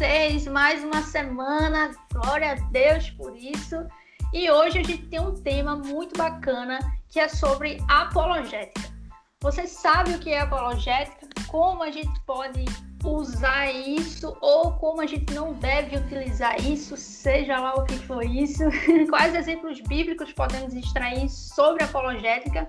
vocês mais uma semana. Glória a Deus por isso. E hoje a gente tem um tema muito bacana que é sobre apologética. Você sabe o que é apologética? Como a gente pode usar isso ou como a gente não deve utilizar isso, seja lá o que for isso? Quais exemplos bíblicos podemos extrair sobre apologética?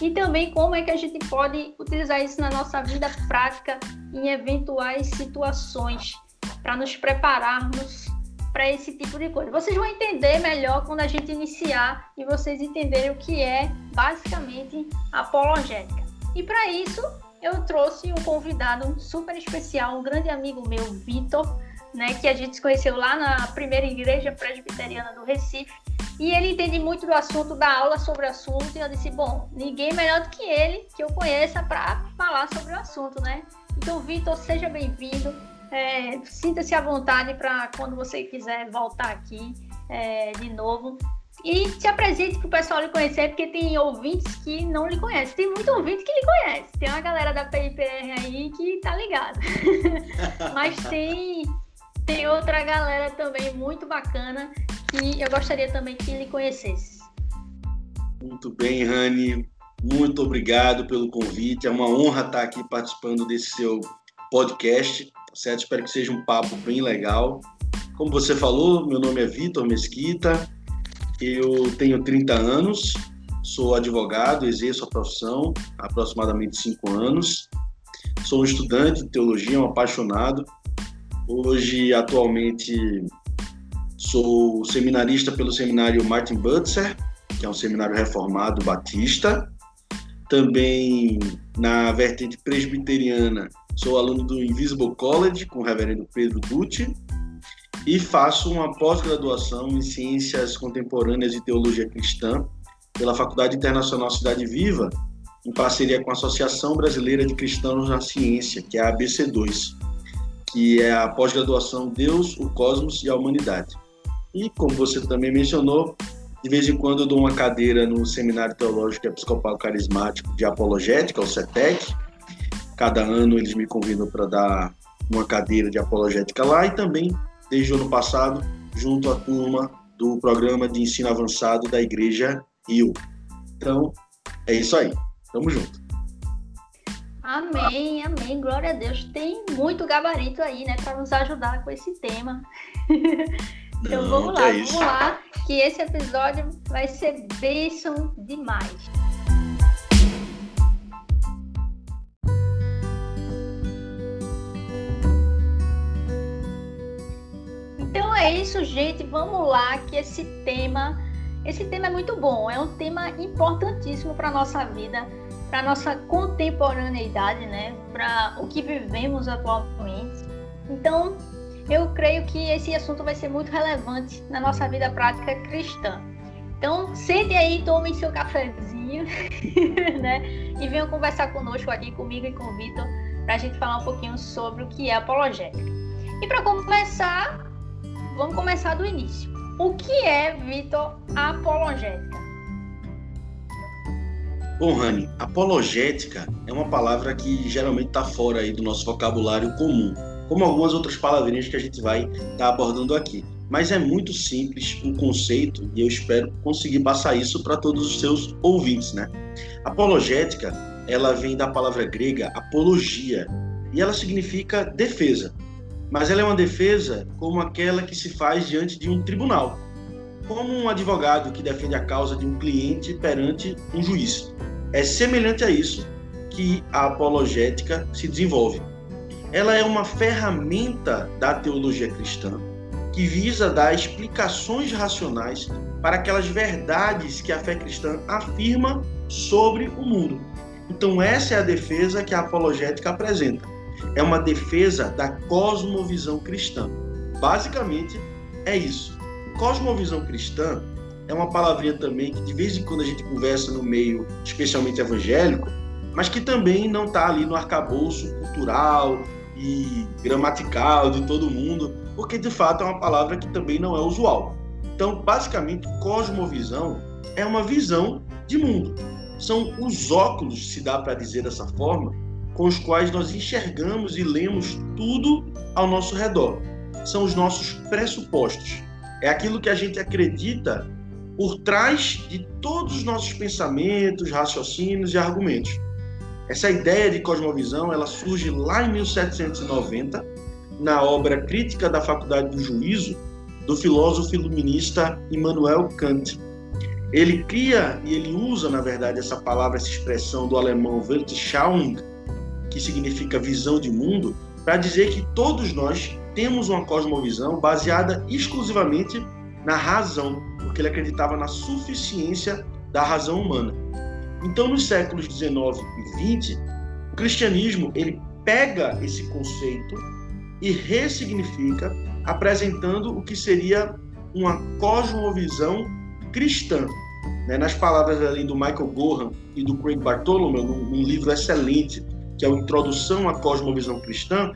e também como é que a gente pode utilizar isso na nossa vida prática em eventuais situações para nos prepararmos para esse tipo de coisa. Vocês vão entender melhor quando a gente iniciar e vocês entenderem o que é basicamente apologética. E para isso, eu trouxe um convidado super especial, um grande amigo meu, Vitor, né, que a gente se conheceu lá na primeira igreja presbiteriana do Recife. E ele entende muito do assunto, da aula sobre o assunto. E eu disse: bom, ninguém melhor do que ele que eu conheça para falar sobre o assunto, né? Então, Vitor, seja bem-vindo. É, Sinta-se à vontade para quando você quiser voltar aqui é, de novo. E se apresente para o pessoal lhe conhecer, porque tem ouvintes que não lhe conhecem. Tem muito ouvinte que lhe conhece. Tem uma galera da PIPR aí que tá ligada. Mas tem, tem outra galera também muito bacana que eu gostaria também que lhe conhecesse. Muito bem, Rani. Muito obrigado pelo convite. É uma honra estar aqui participando desse seu podcast, certo? Espero que seja um papo bem legal. Como você falou, meu nome é Vitor Mesquita, eu tenho 30 anos, sou advogado, exerço a profissão há aproximadamente 5 anos. Sou um estudante de teologia, um apaixonado. Hoje, atualmente, Sou seminarista pelo seminário Martin Butzer, que é um seminário reformado batista. Também na vertente presbiteriana, sou aluno do Invisible College com o reverendo Pedro Dutti e faço uma pós-graduação em Ciências Contemporâneas e Teologia Cristã pela Faculdade Internacional Cidade Viva, em parceria com a Associação Brasileira de Cristãos na Ciência, que é a ABC2, que é a pós-graduação Deus, o Cosmos e a Humanidade. E, como você também mencionou, de vez em quando eu dou uma cadeira no Seminário Teológico Episcopal Carismático de Apologética, o CETEC. Cada ano eles me convidam para dar uma cadeira de apologética lá e também, desde o ano passado, junto à turma do programa de ensino avançado da Igreja Rio. Então, é isso aí. Tamo junto. Amém, amém. Glória a Deus. Tem muito gabarito aí, né, para nos ajudar com esse tema. Então Não, vamos lá, é vamos lá, que esse episódio vai ser bênção demais. É isso, gente. Vamos lá, que esse tema, esse tema é muito bom. É um tema importantíssimo para nossa vida, para nossa contemporaneidade, né? Para o que vivemos atualmente. Então, eu creio que esse assunto vai ser muito relevante na nossa vida prática cristã. Então, sente aí, tomem seu cafezinho, né? E venham conversar conosco aqui, comigo e com o Vitor, para a gente falar um pouquinho sobre o que é apologética. E para começar, vamos começar do início. O que é, Vitor, apologética? Bom, Rani, apologética é uma palavra que geralmente está fora aí do nosso vocabulário comum como algumas outras palavrinhas que a gente vai estar tá abordando aqui. Mas é muito simples o conceito e eu espero conseguir passar isso para todos os seus ouvintes, né? Apologética, ela vem da palavra grega apologia e ela significa defesa. Mas ela é uma defesa como aquela que se faz diante de um tribunal, como um advogado que defende a causa de um cliente perante um juiz. É semelhante a isso que a apologética se desenvolve ela é uma ferramenta da teologia cristã que visa dar explicações racionais para aquelas verdades que a fé cristã afirma sobre o mundo. Então, essa é a defesa que a apologética apresenta. É uma defesa da cosmovisão cristã. Basicamente, é isso. Cosmovisão cristã é uma palavrinha também que de vez em quando a gente conversa no meio, especialmente evangélico, mas que também não está ali no arcabouço cultural, e gramatical de todo mundo, porque de fato é uma palavra que também não é usual. Então, basicamente, cosmovisão é uma visão de mundo. São os óculos, se dá para dizer dessa forma, com os quais nós enxergamos e lemos tudo ao nosso redor. são os nossos pressupostos. É aquilo que a gente acredita por trás de todos os nossos pensamentos, raciocínios e argumentos. Essa ideia de cosmovisão, ela surge lá em 1790, na obra Crítica da Faculdade do Juízo, do filósofo iluminista Immanuel Kant. Ele cria e ele usa, na verdade, essa palavra, essa expressão do alemão Weltanschauung, que significa visão de mundo, para dizer que todos nós temos uma cosmovisão baseada exclusivamente na razão, porque ele acreditava na suficiência da razão humana. Então, nos séculos 19 e 20, o cristianismo ele pega esse conceito e ressignifica, apresentando o que seria uma cosmovisão cristã. Né? Nas palavras ali do Michael Gohan e do Craig Bartholomew, num, num livro excelente que é o Introdução à Cosmovisão Cristã,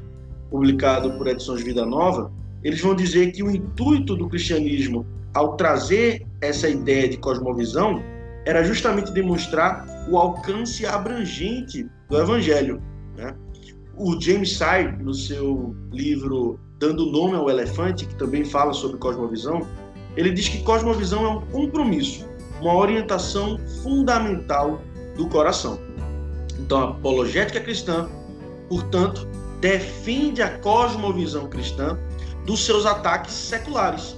publicado por Edições Vida Nova, eles vão dizer que o intuito do cristianismo ao trazer essa ideia de cosmovisão era justamente demonstrar o alcance abrangente do evangelho. Né? O James Sire, no seu livro Dando Nome ao Elefante, que também fala sobre cosmovisão, ele diz que cosmovisão é um compromisso, uma orientação fundamental do coração. Então, a apologética cristã, portanto, defende a cosmovisão cristã dos seus ataques seculares,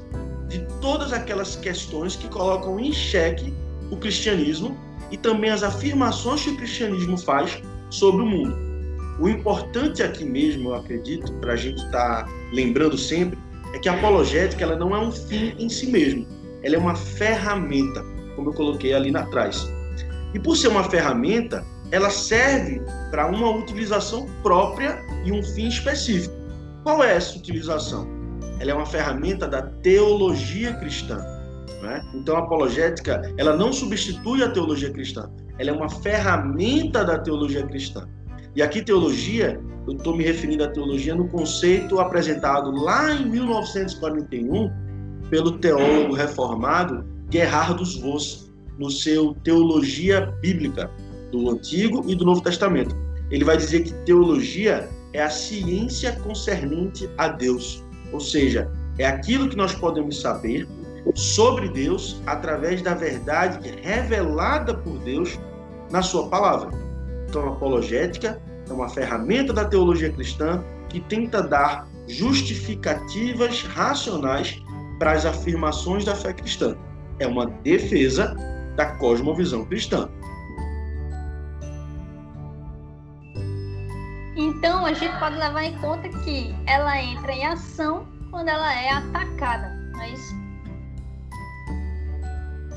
de todas aquelas questões que colocam em xeque o cristianismo e também as afirmações que o cristianismo faz sobre o mundo. O importante aqui mesmo, eu acredito, para a gente estar tá lembrando sempre, é que a apologética ela não é um fim em si mesmo, ela é uma ferramenta, como eu coloquei ali atrás. E por ser uma ferramenta, ela serve para uma utilização própria e um fim específico. Qual é essa utilização? Ela é uma ferramenta da teologia cristã. Né? Então, a apologética ela não substitui a teologia cristã, ela é uma ferramenta da teologia cristã. E aqui, teologia, eu estou me referindo à teologia no conceito apresentado lá em 1941 pelo teólogo reformado Gerhardus Voss, no seu Teologia Bíblica, do Antigo e do Novo Testamento. Ele vai dizer que teologia é a ciência concernente a Deus, ou seja, é aquilo que nós podemos saber sobre Deus através da verdade revelada por Deus na sua palavra. Então, a apologética é uma ferramenta da teologia cristã que tenta dar justificativas racionais para as afirmações da fé cristã. É uma defesa da cosmovisão cristã. Então a gente pode levar em conta que ela entra em ação quando ela é atacada, não é isso?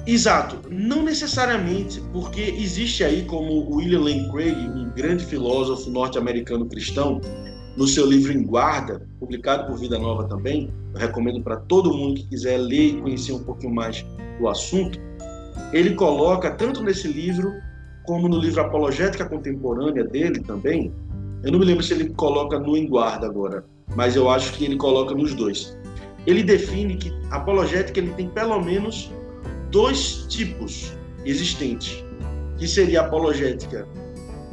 Exato, não necessariamente, porque existe aí como William Lane Craig, um grande filósofo norte-americano cristão, no seu livro Em Guarda, publicado por Vida Nova também, eu recomendo para todo mundo que quiser ler e conhecer um pouquinho mais do assunto. Ele coloca, tanto nesse livro, como no livro Apologética Contemporânea dele também, eu não me lembro se ele coloca no em guarda agora, mas eu acho que ele coloca nos dois. Ele define que apologética ele tem pelo menos dois tipos existentes, que seria a apologética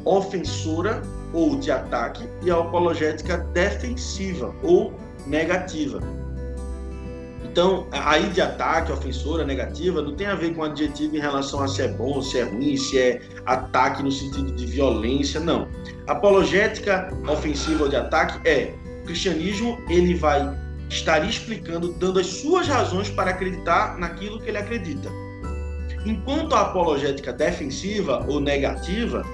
ofensora ou de ataque e a apologética defensiva ou negativa. Então, aí de ataque, ofensora, negativa, não tem a ver com adjetivo em relação a se é bom, se é ruim, se é ataque no sentido de violência, não. Apologética ofensiva ou de ataque é o cristianismo, ele vai estar explicando, dando as suas razões para acreditar naquilo que ele acredita. Enquanto a apologética defensiva ou negativa,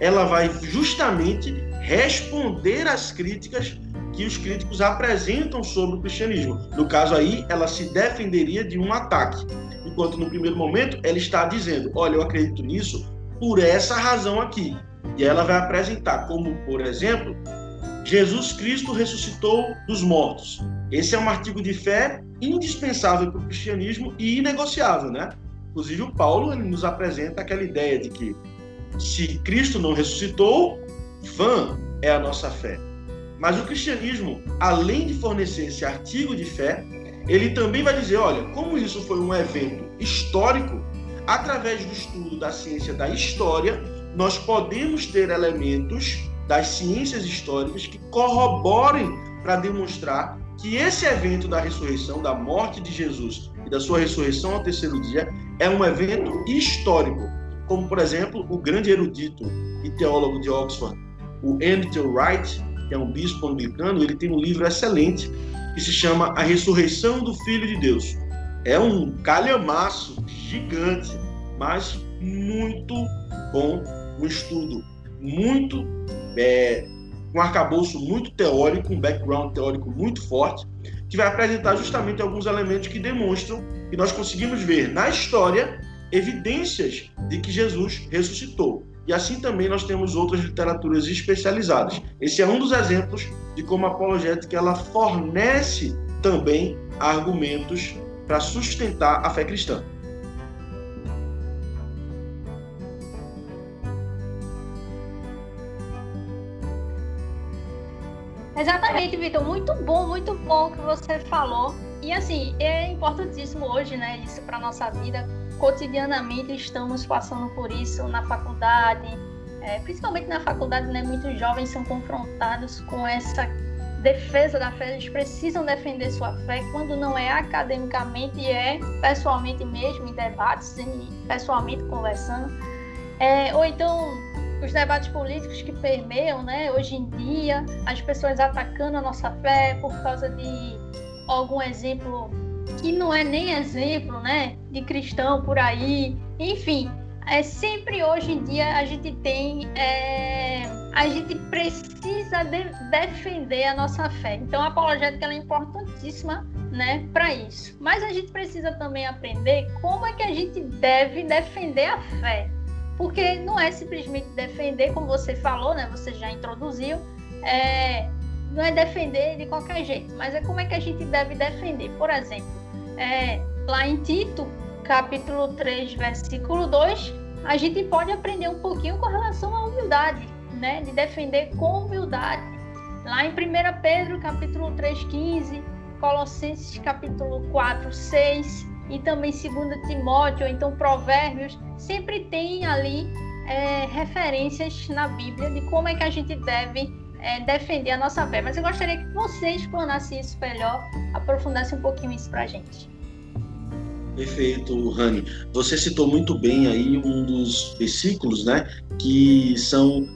ela vai justamente responder às críticas que os críticos apresentam sobre o cristianismo. No caso aí, ela se defenderia de um ataque, enquanto no primeiro momento ela está dizendo: olha, eu acredito nisso por essa razão aqui. E ela vai apresentar como, por exemplo, Jesus Cristo ressuscitou dos mortos. Esse é um artigo de fé indispensável para o cristianismo e inegociável, né? Inclusive o Paulo nos apresenta aquela ideia de que se Cristo não ressuscitou, vã é a nossa fé. Mas o cristianismo, além de fornecer esse artigo de fé, ele também vai dizer, olha, como isso foi um evento histórico, através do estudo da ciência da história, nós podemos ter elementos das ciências históricas que corroborem para demonstrar que esse evento da ressurreição, da morte de Jesus e da sua ressurreição ao terceiro dia, é um evento histórico, como por exemplo o grande erudito e teólogo de Oxford, o Andrew Wright, que é um bispo anglicano, ele tem um livro excelente que se chama A Ressurreição do Filho de Deus. É um calhamaço gigante, mas muito bom, um estudo muito é, um arcabouço muito teórico, um background teórico muito forte, que vai apresentar justamente alguns elementos que demonstram que nós conseguimos ver na história evidências de que Jesus ressuscitou. E assim também nós temos outras literaturas especializadas. Esse é um dos exemplos de como a apologética ela fornece também argumentos para sustentar a fé cristã. Exatamente, Vitor. Muito bom, muito bom o que você falou. E assim, é importantíssimo hoje, né, isso para nossa vida. Cotidianamente estamos passando por isso na faculdade, é, principalmente na faculdade, né, muitos jovens são confrontados com essa defesa da fé. Eles precisam defender sua fé quando não é academicamente, é pessoalmente mesmo, em debates, em, pessoalmente conversando. É, ou então os debates políticos que permeiam, né, hoje em dia, as pessoas atacando a nossa fé por causa de algum exemplo que não é nem exemplo, né, de cristão por aí, enfim, é sempre hoje em dia a gente tem, é, a gente precisa de defender a nossa fé. Então a apologética é importantíssima, né, para isso. Mas a gente precisa também aprender como é que a gente deve defender a fé porque não é simplesmente defender, como você falou, né? Você já introduziu, é, não é defender de qualquer jeito, mas é como é que a gente deve defender. Por exemplo, é, lá em Tito, capítulo 3, versículo 2, a gente pode aprender um pouquinho com relação à humildade, né? De defender com humildade. Lá em 1 Pedro, capítulo 3, 15, Colossenses, capítulo 4, 6, e também 2 Timóteo, ou então Provérbios, sempre tem ali é, referências na Bíblia de como é que a gente deve é, defender a nossa fé. Mas eu gostaria que você explanasse isso melhor, aprofundasse um pouquinho isso para a gente. Perfeito, Rani. Você citou muito bem aí um dos versículos, né, que são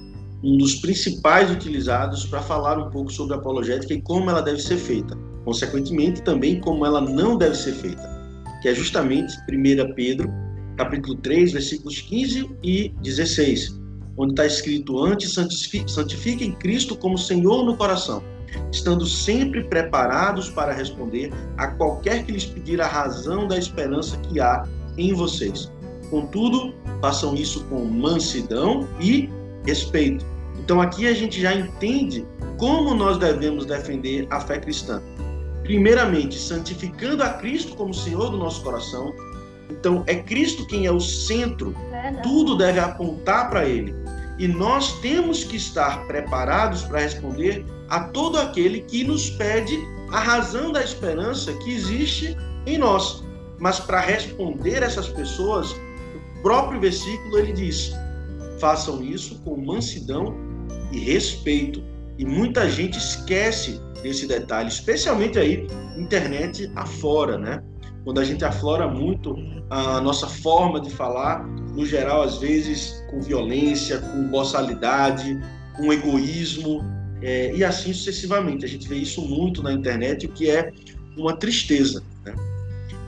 um dos principais utilizados para falar um pouco sobre a apologética e como ela deve ser feita. Consequentemente, também como ela não deve ser feita que é justamente 1 Pedro, capítulo 3, versículos 15 e 16, onde está escrito: Antes santifiquem Cristo como Senhor no coração, estando sempre preparados para responder a qualquer que lhes pedir a razão da esperança que há em vocês. Contudo, façam isso com mansidão e respeito. Então aqui a gente já entende como nós devemos defender a fé cristã primeiramente santificando a Cristo como Senhor do nosso coração. Então, é Cristo quem é o centro, tudo deve apontar para Ele. E nós temos que estar preparados para responder a todo aquele que nos pede a razão da esperança que existe em nós. Mas para responder essas pessoas, o próprio versículo ele diz: façam isso com mansidão e respeito. E muita gente esquece desse detalhe, especialmente aí internet afora, né? Quando a gente aflora muito a nossa forma de falar, no geral, às vezes com violência, com boçalidade, com egoísmo, é, e assim sucessivamente. A gente vê isso muito na internet, o que é uma tristeza. Né?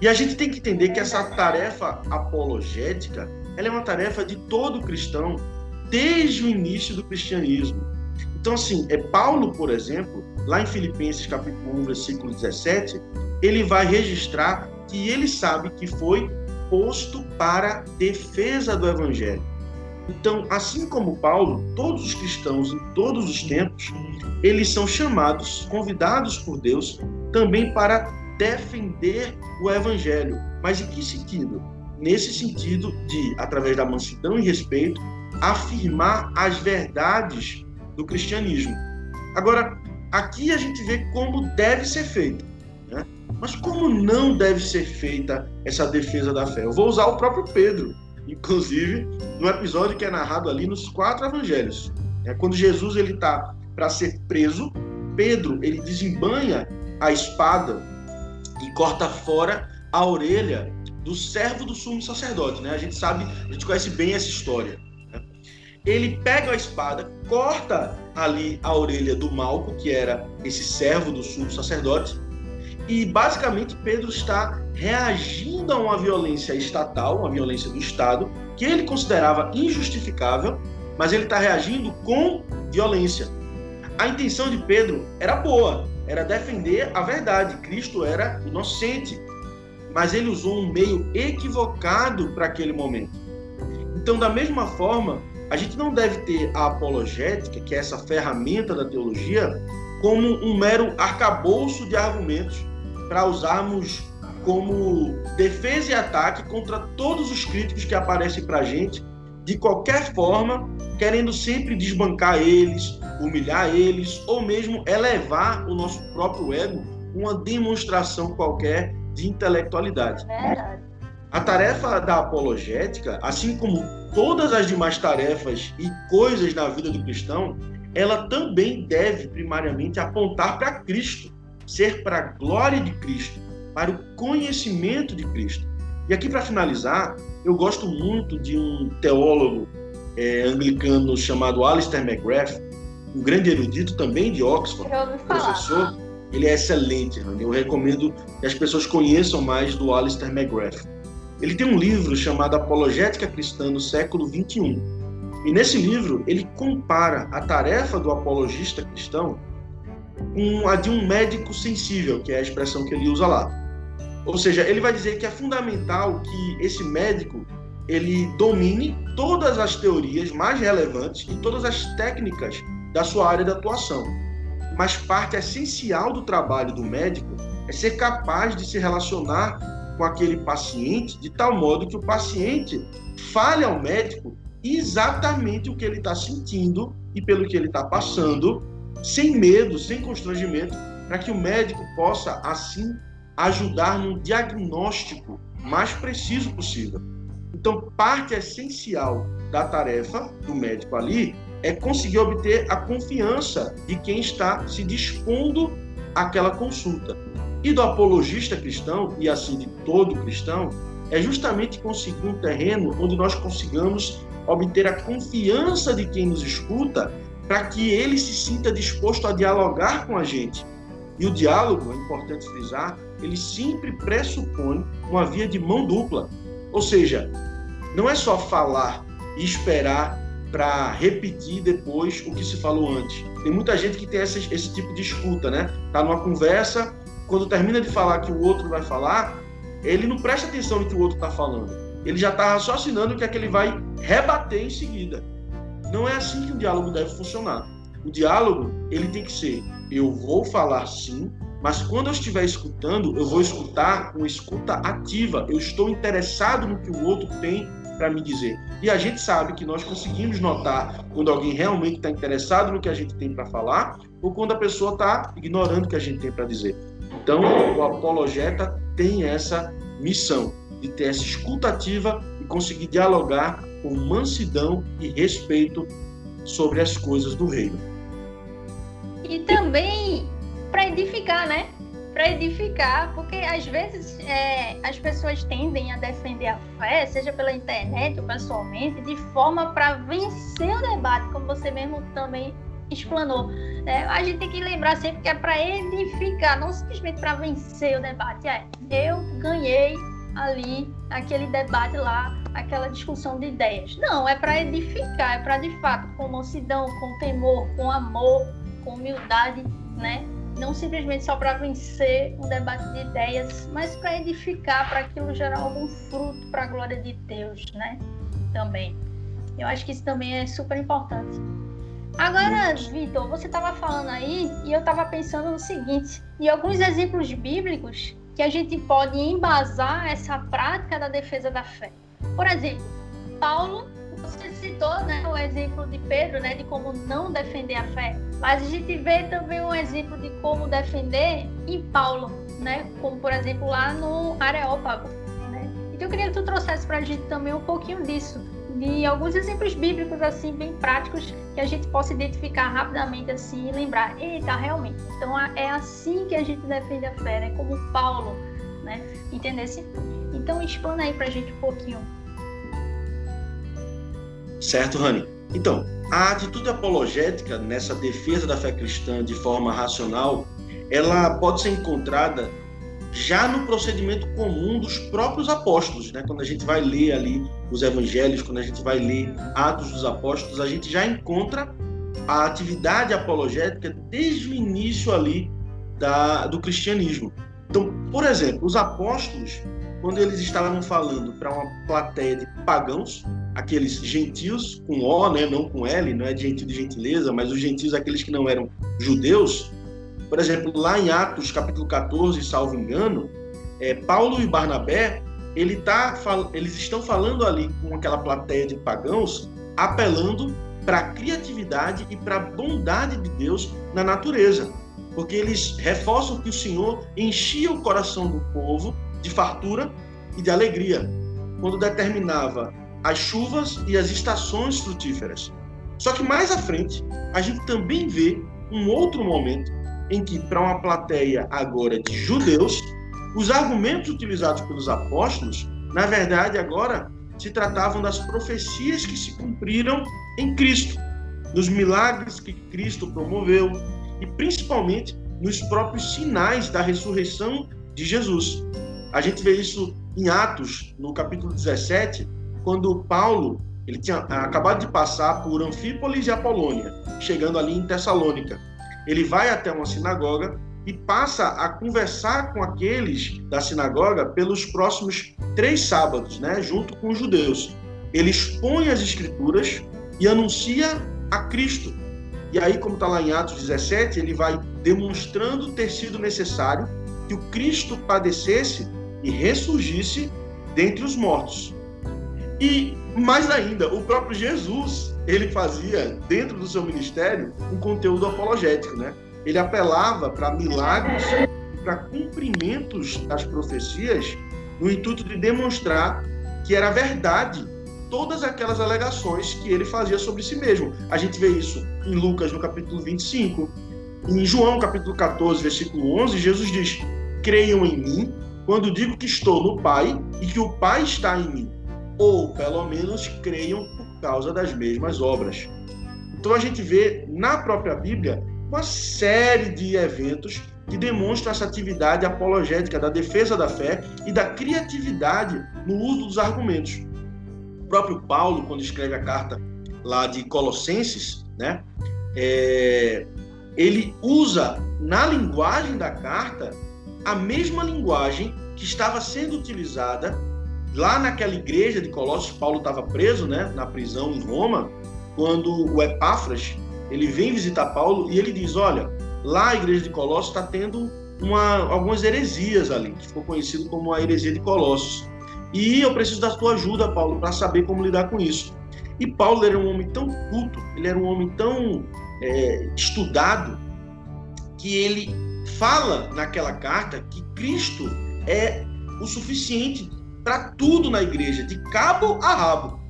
E a gente tem que entender que essa tarefa apologética ela é uma tarefa de todo cristão desde o início do cristianismo. Então, assim, é Paulo, por exemplo, lá em Filipenses capítulo 1, versículo 17, ele vai registrar que ele sabe que foi posto para defesa do evangelho. Então, assim como Paulo, todos os cristãos em todos os tempos, eles são chamados, convidados por Deus também para defender o evangelho. Mas em que sentido? Nesse sentido de, através da mansidão e respeito, afirmar as verdades do cristianismo. Agora, aqui a gente vê como deve ser feita. Mas como não deve ser feita essa defesa da fé? Eu vou usar o próprio Pedro, inclusive, no episódio que é narrado ali nos quatro evangelhos. É quando Jesus ele está para ser preso, Pedro ele desembanha a espada e corta fora a orelha do servo do sumo sacerdote, né? A gente sabe, a gente conhece bem essa história. Né? Ele pega a espada, corta ali a orelha do Malco, que era esse servo do sumo sacerdote, e basicamente Pedro está reagindo a uma violência estatal, uma violência do Estado, que ele considerava injustificável, mas ele está reagindo com violência. A intenção de Pedro era boa, era defender a verdade. Cristo era inocente, mas ele usou um meio equivocado para aquele momento. Então, da mesma forma, a gente não deve ter a apologética, que é essa ferramenta da teologia, como um mero arcabouço de argumentos para usarmos como defesa e ataque contra todos os críticos que aparecem para a gente, de qualquer forma, querendo sempre desbancar eles, humilhar eles, ou mesmo elevar o nosso próprio ego, uma demonstração qualquer de intelectualidade. A tarefa da apologética, assim como todas as demais tarefas e coisas na vida do cristão, ela também deve primariamente apontar para Cristo, ser para a glória de Cristo, para o conhecimento de Cristo. E aqui, para finalizar, eu gosto muito de um teólogo é, anglicano chamado Alistair McGrath, um grande erudito também de Oxford, professor. Ele é excelente, eu recomendo que as pessoas conheçam mais do Alistair McGrath. Ele tem um livro chamado Apologética Cristã no século XXI. E nesse livro ele compara a tarefa do apologista cristão com a de um médico sensível, que é a expressão que ele usa lá. Ou seja, ele vai dizer que é fundamental que esse médico ele domine todas as teorias mais relevantes e todas as técnicas da sua área de atuação. Mas parte essencial do trabalho do médico é ser capaz de se relacionar com aquele paciente de tal modo que o paciente fale ao médico exatamente o que ele está sentindo e pelo que ele está passando, sem medo, sem constrangimento, para que o médico possa, assim, ajudar no diagnóstico mais preciso possível. Então, parte essencial da tarefa do médico ali é conseguir obter a confiança de quem está se dispondo àquela consulta. E do apologista cristão, e assim de todo cristão, é justamente conseguir um terreno onde nós consigamos obter a confiança de quem nos escuta para que ele se sinta disposto a dialogar com a gente. E o diálogo, é importante frisar, ele sempre pressupõe uma via de mão dupla. Ou seja, não é só falar e esperar para repetir depois o que se falou antes. Tem muita gente que tem esse, tipo de escuta, né? Tá numa conversa, quando termina de falar que o outro vai falar, ele não presta atenção no que o outro está falando. Ele já está raciocinando o que é que ele vai rebater em seguida. Não é assim que o diálogo deve funcionar. O diálogo, ele tem que ser: eu vou falar sim, mas quando eu estiver escutando, eu vou escutar com escuta ativa. Eu estou interessado no que o outro tem para me dizer. E a gente sabe que nós conseguimos notar quando alguém realmente está interessado no que a gente tem para falar ou quando a pessoa está ignorando o que a gente tem para dizer. Então, o apologeta tem essa missão de ter essa escuta ativa e conseguir dialogar com mansidão e respeito sobre as coisas do reino. E também para edificar, né? Para edificar, porque às vezes é, as pessoas tendem a defender a fé, seja pela internet ou pessoalmente, de forma para vencer o debate, como você mesmo também explanou. É, a gente tem que lembrar sempre que é para edificar, não simplesmente para vencer o debate. É, eu ganhei ali aquele debate lá, aquela discussão de ideias. Não, é para edificar, é para de fato, com mansidão, com temor, com amor, com humildade, né? não simplesmente só para vencer um debate de ideias, mas para edificar, para aquilo gerar algum fruto para a glória de Deus, né? Também. Eu acho que isso também é super importante. Agora, Vitor, você estava falando aí e eu estava pensando no seguinte: em alguns exemplos bíblicos que a gente pode embasar essa prática da defesa da fé. Por exemplo, Paulo você citou né, o exemplo de Pedro, né, de como não defender a fé, mas a gente vê também um exemplo de como defender em Paulo, né, como por exemplo lá no Areópago. Né? Então eu queria que tu trouxesse para a gente também um pouquinho disso, de alguns exemplos bíblicos assim bem práticos que a gente possa identificar rapidamente assim e lembrar, eita, realmente. Então é assim que a gente defende a fé, né? Como Paulo, né? Entendesse? Então explana aí pra gente um pouquinho. Certo, Rani. Então, a atitude apologética nessa defesa da fé cristã de forma racional, ela pode ser encontrada já no procedimento comum dos próprios apóstolos, né? Quando a gente vai ler ali os evangelhos, quando a gente vai ler Atos dos Apóstolos, a gente já encontra a atividade apologética desde o início ali da, do cristianismo. Então, por exemplo, os apóstolos, quando eles estavam falando para uma plateia de pagãos, aqueles gentios com O, né, não com L, não é gentil de gentileza, mas os gentios aqueles que não eram judeus, por exemplo, lá em Atos capítulo 14, salvo engano, é, Paulo e Barnabé, ele tá, eles estão falando ali com aquela plateia de pagãos, apelando para a criatividade e para a bondade de Deus na natureza. Porque eles reforçam que o Senhor enchia o coração do povo de fartura e de alegria, quando determinava as chuvas e as estações frutíferas. Só que mais à frente, a gente também vê um outro momento em que, para uma plateia agora de judeus, os argumentos utilizados pelos apóstolos, na verdade, agora se tratavam das profecias que se cumpriram em Cristo, nos milagres que Cristo promoveu e principalmente nos próprios sinais da ressurreição de Jesus. A gente vê isso em Atos, no capítulo 17, quando Paulo ele tinha acabado de passar por Anfípolis e Apolônia, chegando ali em Tessalônica ele vai até uma sinagoga e passa a conversar com aqueles da sinagoga pelos próximos três sábados, né, junto com os judeus. Ele expõe as escrituras e anuncia a Cristo. E aí, como está lá em Atos 17, ele vai demonstrando ter sido necessário que o Cristo padecesse e ressurgisse dentre os mortos. E mais ainda, o próprio Jesus ele fazia, dentro do seu ministério, um conteúdo apologético, né? Ele apelava para milagres, para cumprimentos das profecias, no intuito de demonstrar que era verdade todas aquelas alegações que ele fazia sobre si mesmo. A gente vê isso em Lucas, no capítulo 25. Em João, capítulo 14, versículo 11, Jesus diz: Creiam em mim quando digo que estou no Pai e que o Pai está em mim. Ou, pelo menos, creiam causa das mesmas obras. Então a gente vê na própria Bíblia uma série de eventos que demonstram essa atividade apologética da defesa da fé e da criatividade no uso dos argumentos. O próprio Paulo, quando escreve a carta lá de Colossenses, né, é, ele usa na linguagem da carta a mesma linguagem que estava sendo utilizada lá naquela igreja de Colossos, Paulo estava preso, né, na prisão em Roma, quando o Epáfras ele vem visitar Paulo e ele diz: Olha, lá a igreja de Colossos está tendo uma, algumas heresias ali, que ficou conhecido como a heresia de Colossos. E eu preciso da tua ajuda, Paulo, para saber como lidar com isso. E Paulo era um homem tão culto, ele era um homem tão é, estudado, que ele fala naquela carta que Cristo é o suficiente para tudo na igreja, de cabo a rabo.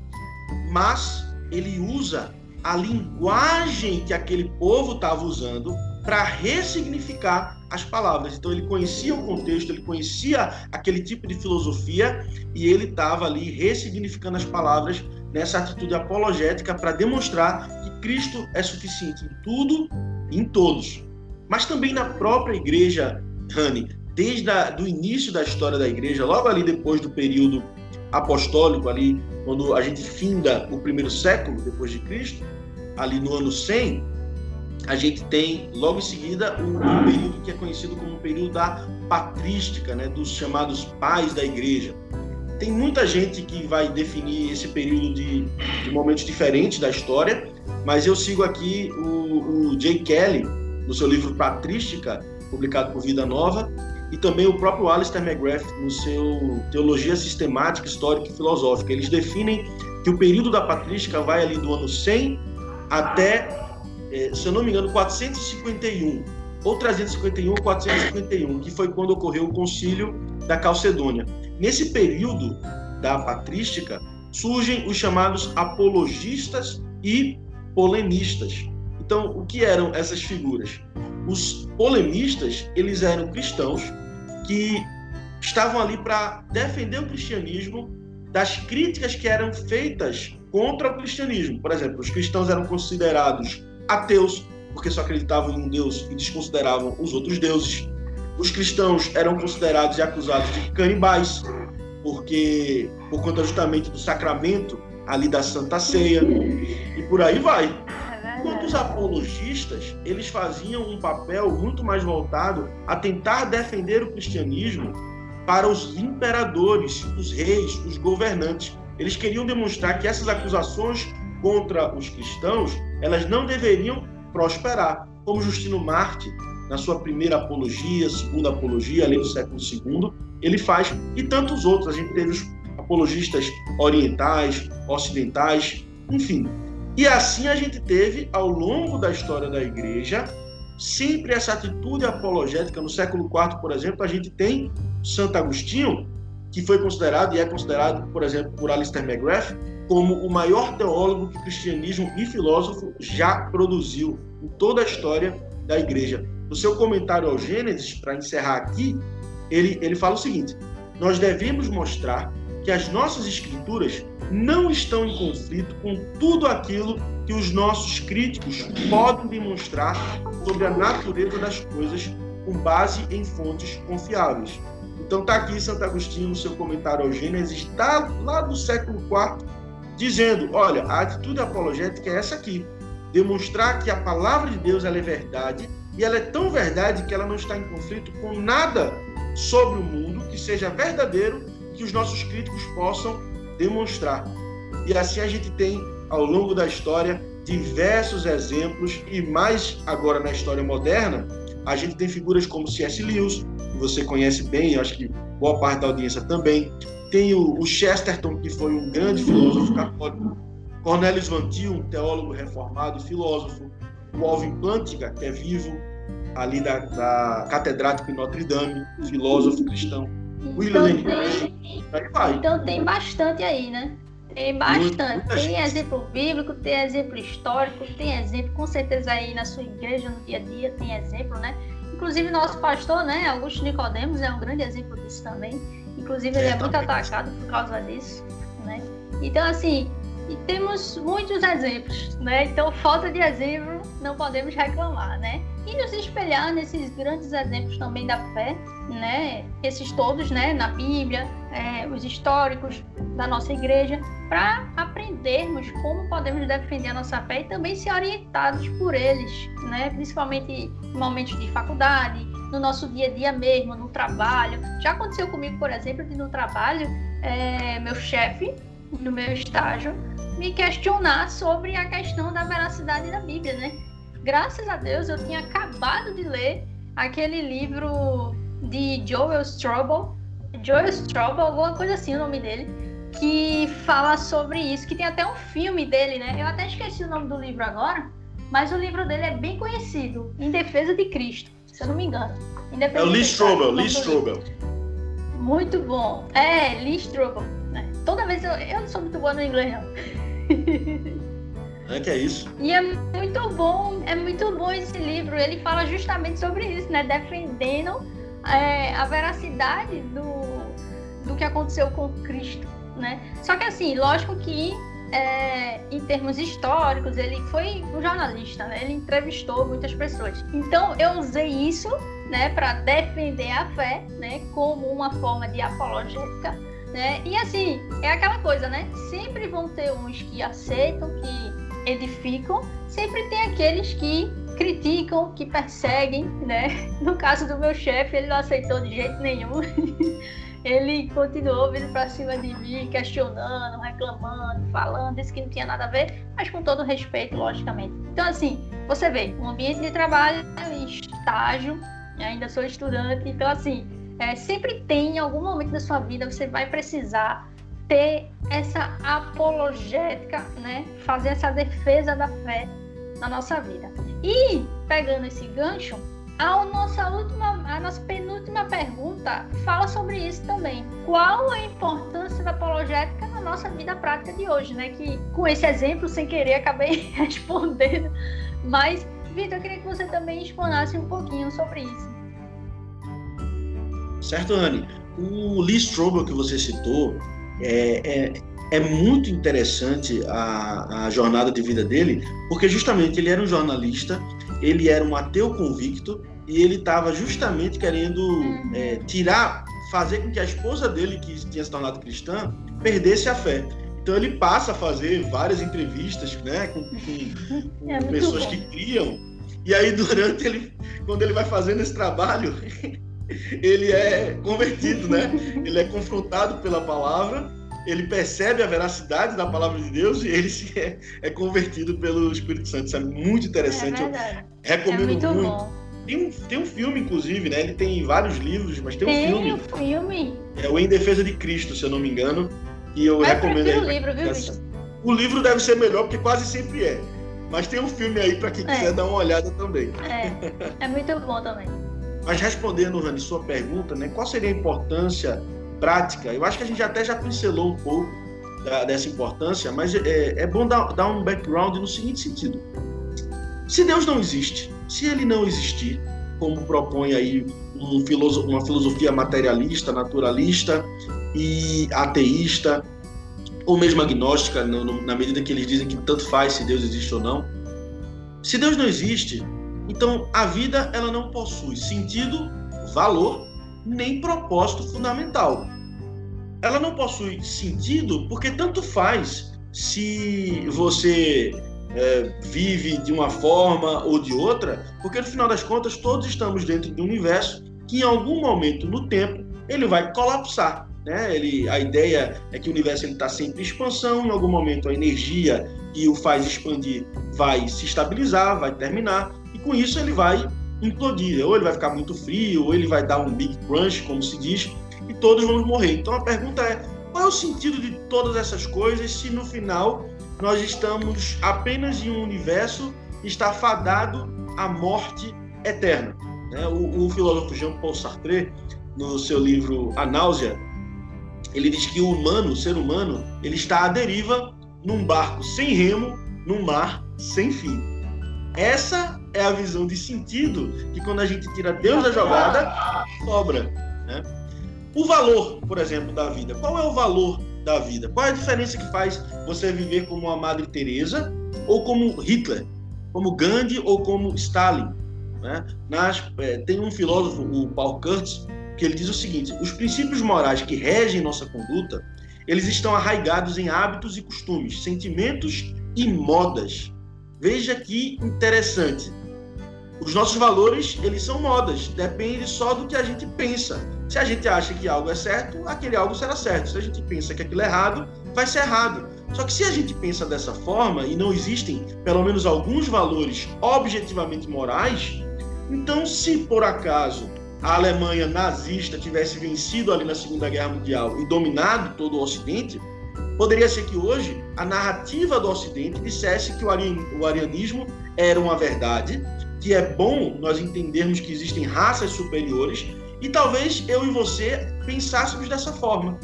Mas ele usa a linguagem que aquele povo estava usando para ressignificar as palavras. Então ele conhecia o contexto, ele conhecia aquele tipo de filosofia e ele estava ali ressignificando as palavras nessa atitude apologética para demonstrar que Cristo é suficiente em tudo em todos. Mas também na própria igreja, Rani, desde o início da história da igreja, logo ali depois do período apostólico, ali quando a gente finda o primeiro século depois de Cristo, ali no ano 100, a gente tem logo em seguida um, um período que é conhecido como o período da patrística, né, dos chamados pais da igreja. Tem muita gente que vai definir esse período de, de momentos diferentes da história, mas eu sigo aqui o, o Kelly, no seu livro Patrística, publicado por Vida Nova, e também o próprio Alistair McGrath no seu Teologia Sistemática, Histórica e Filosófica. Eles definem que o período da patrística vai ali do ano 100 até, eh, se eu não me engano, 451, ou 351 ou 451, que foi quando ocorreu o concílio da Calcedônia. Nesse período da patrística, surgem os chamados apologistas e polemistas. Então, o que eram essas figuras? Os polemistas, eles eram cristãos que estavam ali para defender o cristianismo das críticas que eram feitas contra o cristianismo. Por exemplo, os cristãos eram considerados ateus porque só acreditavam em um Deus e desconsideravam os outros deuses. Os cristãos eram considerados e acusados de canibais porque por conta justamente do sacramento ali da Santa Ceia e por aí vai. Enquanto os apologistas, eles faziam um papel muito mais voltado a tentar defender o cristianismo para os imperadores, os reis, os governantes. Eles queriam demonstrar que essas acusações contra os cristãos, elas não deveriam prosperar. Como Justino Marte, na sua primeira apologia, segunda apologia, além do século II, ele faz, e tantos outros. A gente teve os apologistas orientais, ocidentais, enfim. E assim a gente teve, ao longo da história da igreja, sempre essa atitude apologética. No século IV, por exemplo, a gente tem Santo Agostinho, que foi considerado e é considerado, por exemplo, por Alistair McGrath, como o maior teólogo que cristianismo e filósofo já produziu em toda a história da igreja. No seu comentário ao Gênesis, para encerrar aqui, ele, ele fala o seguinte: nós devemos mostrar que as nossas escrituras não estão em conflito com tudo aquilo que os nossos críticos podem demonstrar sobre a natureza das coisas com base em fontes confiáveis. Então está aqui Santo Agostinho no seu comentário ao Gênesis, está lá do século IV, dizendo, olha, a atitude apologética é essa aqui, demonstrar que a palavra de Deus ela é verdade e ela é tão verdade que ela não está em conflito com nada sobre o mundo que seja verdadeiro que os nossos críticos possam demonstrar. E assim a gente tem, ao longo da história, diversos exemplos, e mais agora na história moderna, a gente tem figuras como C.S. Lewis, que você conhece bem, acho que boa parte da audiência também. Tem o, o Chesterton, que foi um grande filósofo católico. Cornelius Van Til, um teólogo reformado e filósofo. O Alvin Plantinga, que é vivo, ali da, da catedrático em Notre Dame, filósofo cristão. Então, tem, então tem bastante aí, né? Tem bastante. Tem exemplo bíblico, tem exemplo histórico, tem exemplo, com certeza aí na sua igreja, no dia a dia, tem exemplo, né? Inclusive nosso pastor, né, Augusto Nicodemos, é um grande exemplo disso também. Inclusive ele é, é muito atacado por causa disso, né? Então, assim, temos muitos exemplos, né? Então, falta de exemplo, não podemos reclamar, né? E nos espelhar nesses grandes exemplos também da fé, né? Esses todos, né? Na Bíblia, é, os históricos da nossa igreja, para aprendermos como podemos defender a nossa fé e também ser orientados por eles, né? Principalmente em momentos de faculdade, no nosso dia a dia mesmo, no trabalho. Já aconteceu comigo, por exemplo, de no trabalho, é, meu chefe, no meu estágio, me questionar sobre a questão da veracidade da Bíblia, né? Graças a Deus eu tinha acabado de ler aquele livro de Joel Strobel, Joel Strobel, alguma coisa assim o nome dele, que fala sobre isso, que tem até um filme dele, né? Eu até esqueci o nome do livro agora, mas o livro dele é bem conhecido, Em Defesa de Cristo, se eu não me engano. é o Lee Strobel, Lee Strobel. Muito bom. É, Lee Strobel. Né? Toda vez eu, eu não sou muito boa no inglês, não. É que é isso. E é muito bom, é muito bom esse livro. Ele fala justamente sobre isso, né? Defendendo é, a veracidade do, do que aconteceu com Cristo, né? Só que assim, lógico que é, em termos históricos, ele foi um jornalista, né? Ele entrevistou muitas pessoas. Então eu usei isso, né, para defender a fé, né, como uma forma de apologética né? E assim, é aquela coisa, né? Sempre vão ter uns que aceitam, que edificam, sempre tem aqueles que criticam, que perseguem, né? No caso do meu chefe, ele não aceitou de jeito nenhum. ele continuou vindo para cima de mim, questionando, reclamando, falando, disse que não tinha nada a ver, mas com todo respeito, logicamente. Então, assim, você vê, um ambiente de trabalho, estágio, ainda sou estudante, então, assim, é, sempre tem, em algum momento da sua vida, você vai precisar ter essa apologética, né? Fazer essa defesa da fé na nossa vida. E, pegando esse gancho, a nossa última, a nossa penúltima pergunta fala sobre isso também. Qual a importância da apologética na nossa vida prática de hoje, né? Que com esse exemplo, sem querer, acabei respondendo. Mas, Vitor, eu queria que você também explanasse um pouquinho sobre isso. Certo, Anne. O Lee Strobel que você citou é, é, é muito interessante a, a jornada de vida dele, porque justamente ele era um jornalista, ele era um ateu convicto e ele estava justamente querendo uhum. é, tirar, fazer com que a esposa dele, que tinha se tornado cristã, perdesse a fé. Então ele passa a fazer várias entrevistas, né, com, com, com é pessoas bom. que criam. E aí durante ele, quando ele vai fazendo esse trabalho, ele é convertido, né? Ele é confrontado pela palavra, ele percebe a veracidade da palavra de Deus e ele se é, é convertido pelo Espírito Santo. Isso é muito interessante. É Eu recomendo é muito. muito. Tem um, tem um filme, inclusive, né? Ele tem vários livros, mas tem, tem um filme. um filme. É o Em Defesa de Cristo, se eu não me engano. E eu Mas recomendo eu aí. o livro, viu, Vitor? O livro deve ser melhor, porque quase sempre é. Mas tem um filme aí para quem É. quiser dar uma olhada também. É, é muito bom também. Mas respondendo, Rani, sua pergunta, né? Qual seria a importância prática? Eu acho que a gente até já pincelou um pouco da- dessa importância, mas é, é bom dar, dar um background no seguinte sentido. Se Deus não existe, se ele não existir, como propõe aí um uma filosofia materialista, naturalista e ateísta, ou mesmo agnóstica, no- no- na medida que eles dizem que tanto faz se Deus existe ou não. Se Deus não existe, então a vida ela não possui sentido, valor, nem propósito fundamental. Ela não possui sentido porque tanto faz se você é, vive de uma forma ou de outra, porque no final das contas todos estamos dentro de um universo que em algum momento no tempo ele vai colapsar. Né? Ele, a ideia é que o universo está sempre em expansão, em algum momento a energia que o faz expandir vai se estabilizar, vai terminar, com isso ele vai implodir. Ou ele vai ficar muito frio, ou ele vai dar um big crunch, como se diz, e todos vamos morrer. Então a pergunta é: qual é o sentido de todas essas coisas se no final nós estamos apenas em um universo que está fadado à morte eterna? né? O, o filósofo Jean-Paul Sartre, no seu livro A Náusea, ele diz que o humano, o ser humano, ele está à deriva num barco sem remo, num mar sem fim. Essa é a visão de sentido que quando a gente tira Deus da jogada, sobra. Né? O valor, por exemplo, da vida. Qual é o valor da vida? Qual é a diferença que faz você viver como a Madre Teresa ou como Hitler, como Gandhi ou como Stalin? Né? Nas, é, tem um filósofo, o Paul Kurtz, que ele diz o seguinte: os princípios morais que regem nossa conduta, eles estão arraigados em hábitos e costumes, sentimentos e modas. Veja que interessante. Os nossos valores, eles são modas, depende só do que a gente pensa. Se a gente acha que algo é certo, aquele algo será certo. Se a gente pensa que aquilo é errado, vai ser errado. Só que se a gente pensa dessa forma e não existem pelo menos alguns valores objetivamente morais, então se por acaso a Alemanha nazista tivesse vencido ali na Segunda Guerra Mundial e dominado todo o Ocidente, poderia ser que hoje a narrativa do Ocidente dissesse que o arianismo era uma verdade, que é bom nós entendermos que existem raças superiores e talvez eu e você pensássemos dessa forma.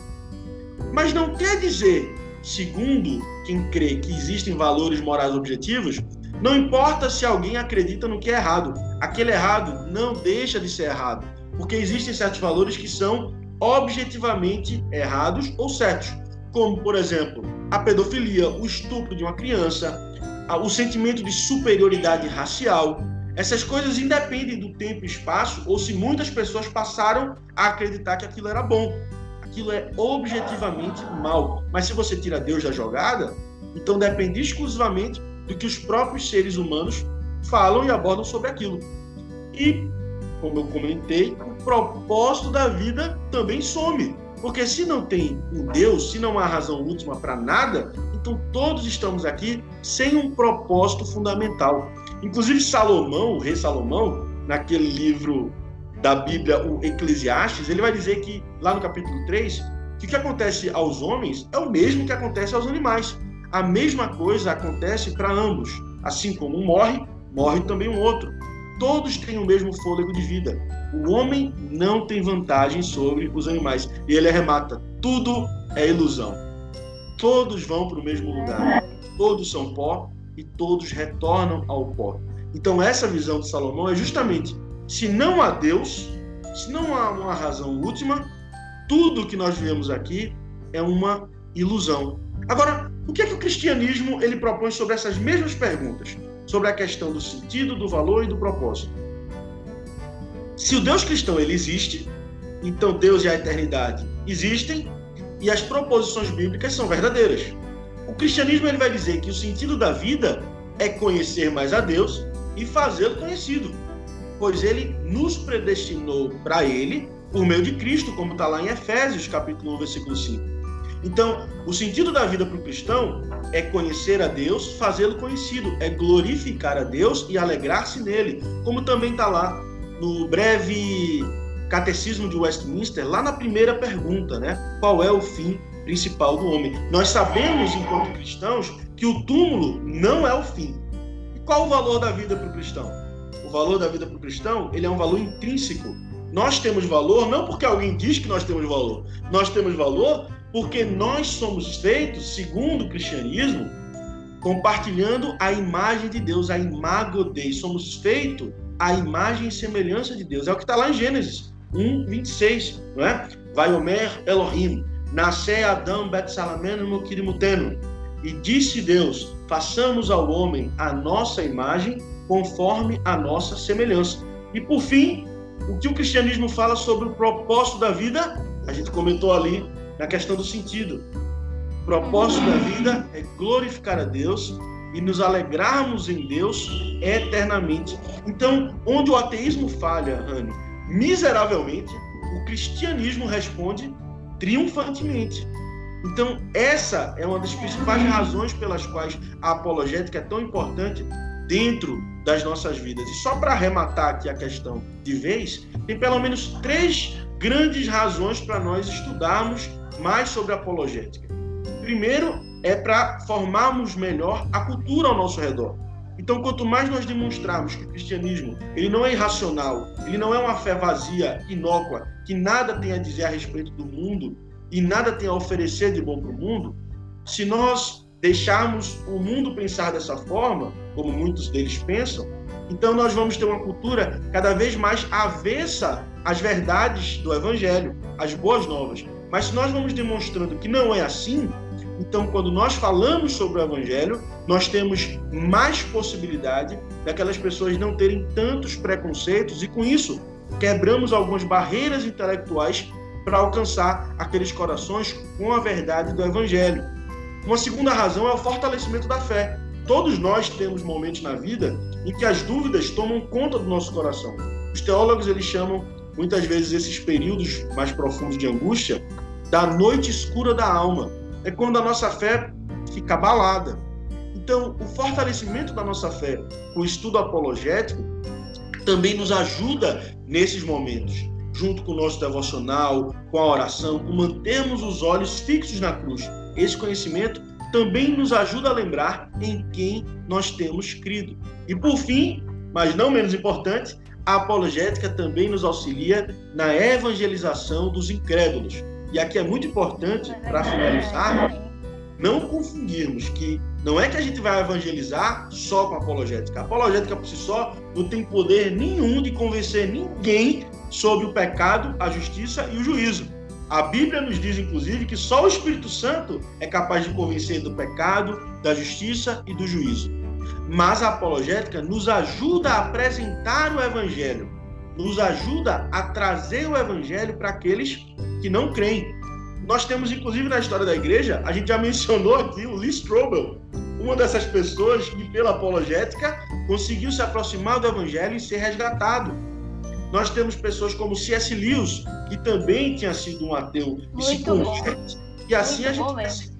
Mas não quer dizer, segundo quem crê que existem valores morais objetivos, não importa se alguém acredita no que é errado, aquele errado não deixa de ser errado, porque existem certos valores que são objetivamente errados ou certos, como, por exemplo, a pedofilia, o estupro de uma criança, o sentimento de superioridade racial. Essas coisas independem do tempo e espaço ou se muitas pessoas passaram a acreditar que aquilo era bom. Aquilo é objetivamente mal. Mas se você tira Deus da jogada, então depende exclusivamente do que os próprios seres humanos falam e abordam sobre aquilo. E, como eu comentei, o propósito da vida também some. Porque se não tem um Deus, se não há razão última para nada, então todos estamos aqui sem um propósito fundamental. Inclusive Salomão, o rei Salomão, naquele livro da Bíblia, o Eclesiastes, ele vai dizer que, lá no capítulo 3, que o que acontece aos homens é o mesmo que acontece aos animais. A mesma coisa acontece para ambos. Assim como um morre, morre também um outro. Todos têm o mesmo fôlego de vida. O homem não tem vantagem sobre os animais. E ele arremata: tudo é ilusão. todos vão para o mesmo lugar. Todos são pó e todos retornam ao pó. Então, essa visão de Salomão é justamente: se não há Deus, se não há uma razão última, tudo que nós vemos aqui é uma ilusão. Agora, o que é que o cristianismo ele propõe sobre essas mesmas perguntas? Sobre a questão do sentido, do valor e do propósito. Se o Deus cristão ele existe, então Deus e a eternidade existem e as proposições bíblicas são verdadeiras. O cristianismo ele vai dizer que o sentido da vida é conhecer mais a Deus e fazê-lo conhecido, pois ele nos predestinou para ele por meio de Cristo, como está lá em Efésios, capítulo 1, versículo 5. Então, o sentido da vida para o cristão é conhecer a Deus, fazê-lo conhecido, é glorificar a Deus e alegrar-se nele, como também está lá no breve Catecismo de Westminster, lá na primeira pergunta, né? Qual é o fim principal do homem? Nós sabemos, enquanto cristãos, que o túmulo não é o fim. E qual o valor da vida para o cristão? O valor da vida para o cristão, ele é um valor intrínseco. Nós temos valor não porque alguém diz que nós temos valor. Nós temos valor porque nós somos feitos, segundo o cristianismo, compartilhando a imagem de Deus, a imago Dei. Somos feitos à imagem e semelhança de Deus. É o que está lá em Gênesis. 1, 26, não é? Vai Omer Elohim, nasce Adão Betsalameno Mokirimuteno. E disse Deus: façamos ao homem a nossa imagem, conforme a nossa semelhança. E por fim, o que o cristianismo fala sobre o propósito da vida, a gente comentou ali na questão do sentido. O propósito da vida é glorificar a Deus e nos alegrarmos em Deus eternamente. Então, onde o ateísmo falha, Rani, miseravelmente, o cristianismo responde triunfantemente. Então, essa é uma das principais razões pelas quais a apologética é tão importante dentro das nossas vidas. E só para arrematar aqui a questão de vez, tem pelo menos três grandes razões para nós estudarmos mais sobre apologética. Primeiro, é para formarmos melhor a cultura ao nosso redor. Então, quanto mais nós demonstrarmos que o cristianismo ele não é irracional, ele não é uma fé vazia, inócua, que nada tem a dizer a respeito do mundo e nada tem a oferecer de bom para o mundo, se nós deixarmos o mundo pensar dessa forma, como muitos deles pensam, então nós vamos ter uma cultura cada vez mais avessa às verdades do evangelho, às boas novas. Mas se nós vamos demonstrando que não é assim, então, quando nós falamos sobre o Evangelho, nós temos mais possibilidade daquelas pessoas não terem tantos preconceitos e, com isso, quebramos algumas barreiras intelectuais para alcançar aqueles corações com a verdade do Evangelho. Uma segunda razão é o fortalecimento da fé. Todos nós temos momentos na vida em que as dúvidas tomam conta do nosso coração. Os teólogos eles chamam muitas vezes esses períodos mais profundos de angústia da noite escura da alma é quando a nossa fé fica abalada. Então, o fortalecimento da nossa fé, o estudo apologético, também nos ajuda nesses momentos, junto com o nosso devocional, com a oração, com mantermos os olhos fixos na cruz. Esse conhecimento também nos ajuda a lembrar em quem nós temos crido. E por fim, mas não menos importante, a apologética também nos auxilia na evangelização dos incrédulos. E aqui é muito importante, para finalizar, não confundirmos que não é que a gente vai evangelizar só com apologética. A apologética por si só não tem poder nenhum de convencer ninguém sobre o pecado, a justiça e o juízo. A Bíblia nos diz, inclusive, que só o Espírito Santo é capaz de convencer do pecado, da justiça e do juízo. Mas a apologética nos ajuda a apresentar o Evangelho nos ajuda a trazer o evangelho para aqueles que não creem. Nós temos, inclusive, na história da igreja, a gente já mencionou aqui o Lee Strobel, uma dessas pessoas que, pela apologética, conseguiu se aproximar do evangelho e ser resgatado. Nós temos pessoas como C.S. Lewis, que também tinha sido um ateu e se converte. E assim Muito a gente tem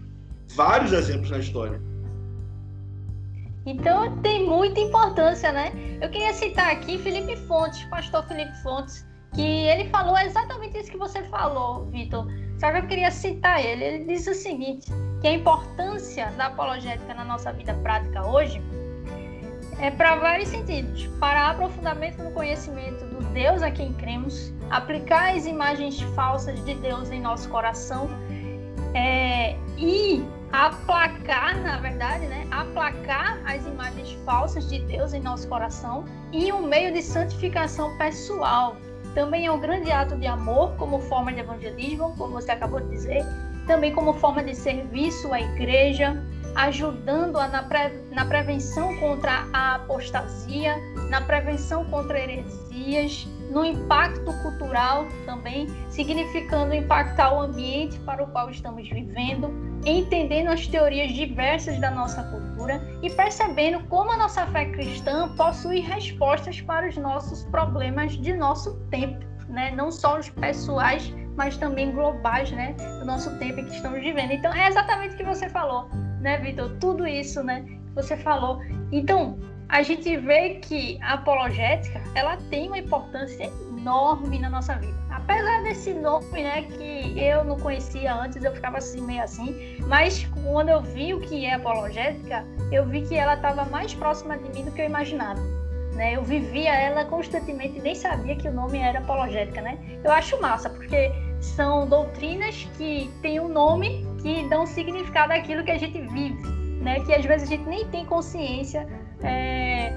vários exemplos na história. Então tem muita importância, né? Eu queria citar aqui Felipe Fontes, pastor Felipe Fontes, que ele falou exatamente isso que você falou, Vitor. Só que eu queria citar ele. Ele disse o seguinte: que a importância da apologética na nossa vida prática hoje é para vários sentidos. Para aprofundamento no conhecimento do Deus a quem cremos, aplicar as imagens falsas de Deus em nosso coração é, e aplacar, na verdade, né? Aplacar as imagens falsas de Deus em nosso coração e um meio de santificação pessoal. Também é um grande ato de amor como forma de evangelismo, como você acabou de dizer, também como forma de serviço à igreja, ajudando-a na, pre, na prevenção contra a apostasia, na prevenção contra heresias, no impacto cultural também, significando impactar o ambiente para o qual estamos vivendo, entendendo as teorias diversas da nossa cultura e percebendo como a nossa fé cristã possui respostas para os nossos problemas de nosso tempo, né? não só os pessoais, mas também globais, né, do nosso tempo que estamos vivendo. Então é exatamente o que você falou, né, Vitor? Tudo isso, né, que você falou. Então a gente vê que a apologética ela tem uma importância enorme na nossa vida. Apesar desse nome, né, que eu não conhecia antes, eu ficava assim meio assim, mas quando eu vi o que é apologética, eu vi que ela estava mais próxima de mim do que eu imaginava. Né? Eu vivia ela constantemente e nem sabia que o nome era apologética, né? Eu acho massa, porque são doutrinas que têm um nome que dão significado àquilo que a gente vive, né? Que às vezes a gente nem tem consciência é,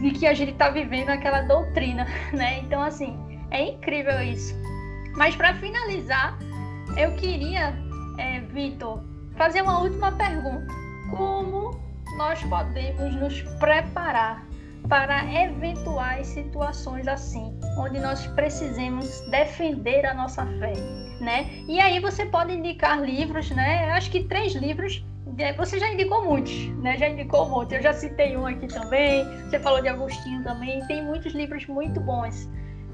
de que a gente está vivendo aquela doutrina, né? Então, assim, é incrível isso. Mas para finalizar, eu queria, é, Vitor, fazer uma última pergunta. Como nós podemos nos preparar para eventuais situações assim, onde nós precisemos defender a nossa fé, né? E aí você pode indicar livros, né? Acho que três livros. Você já indicou muitos, né? Já indicou muitos. Eu já citei um aqui também. Você falou de Agostinho também. Tem muitos livros muito bons.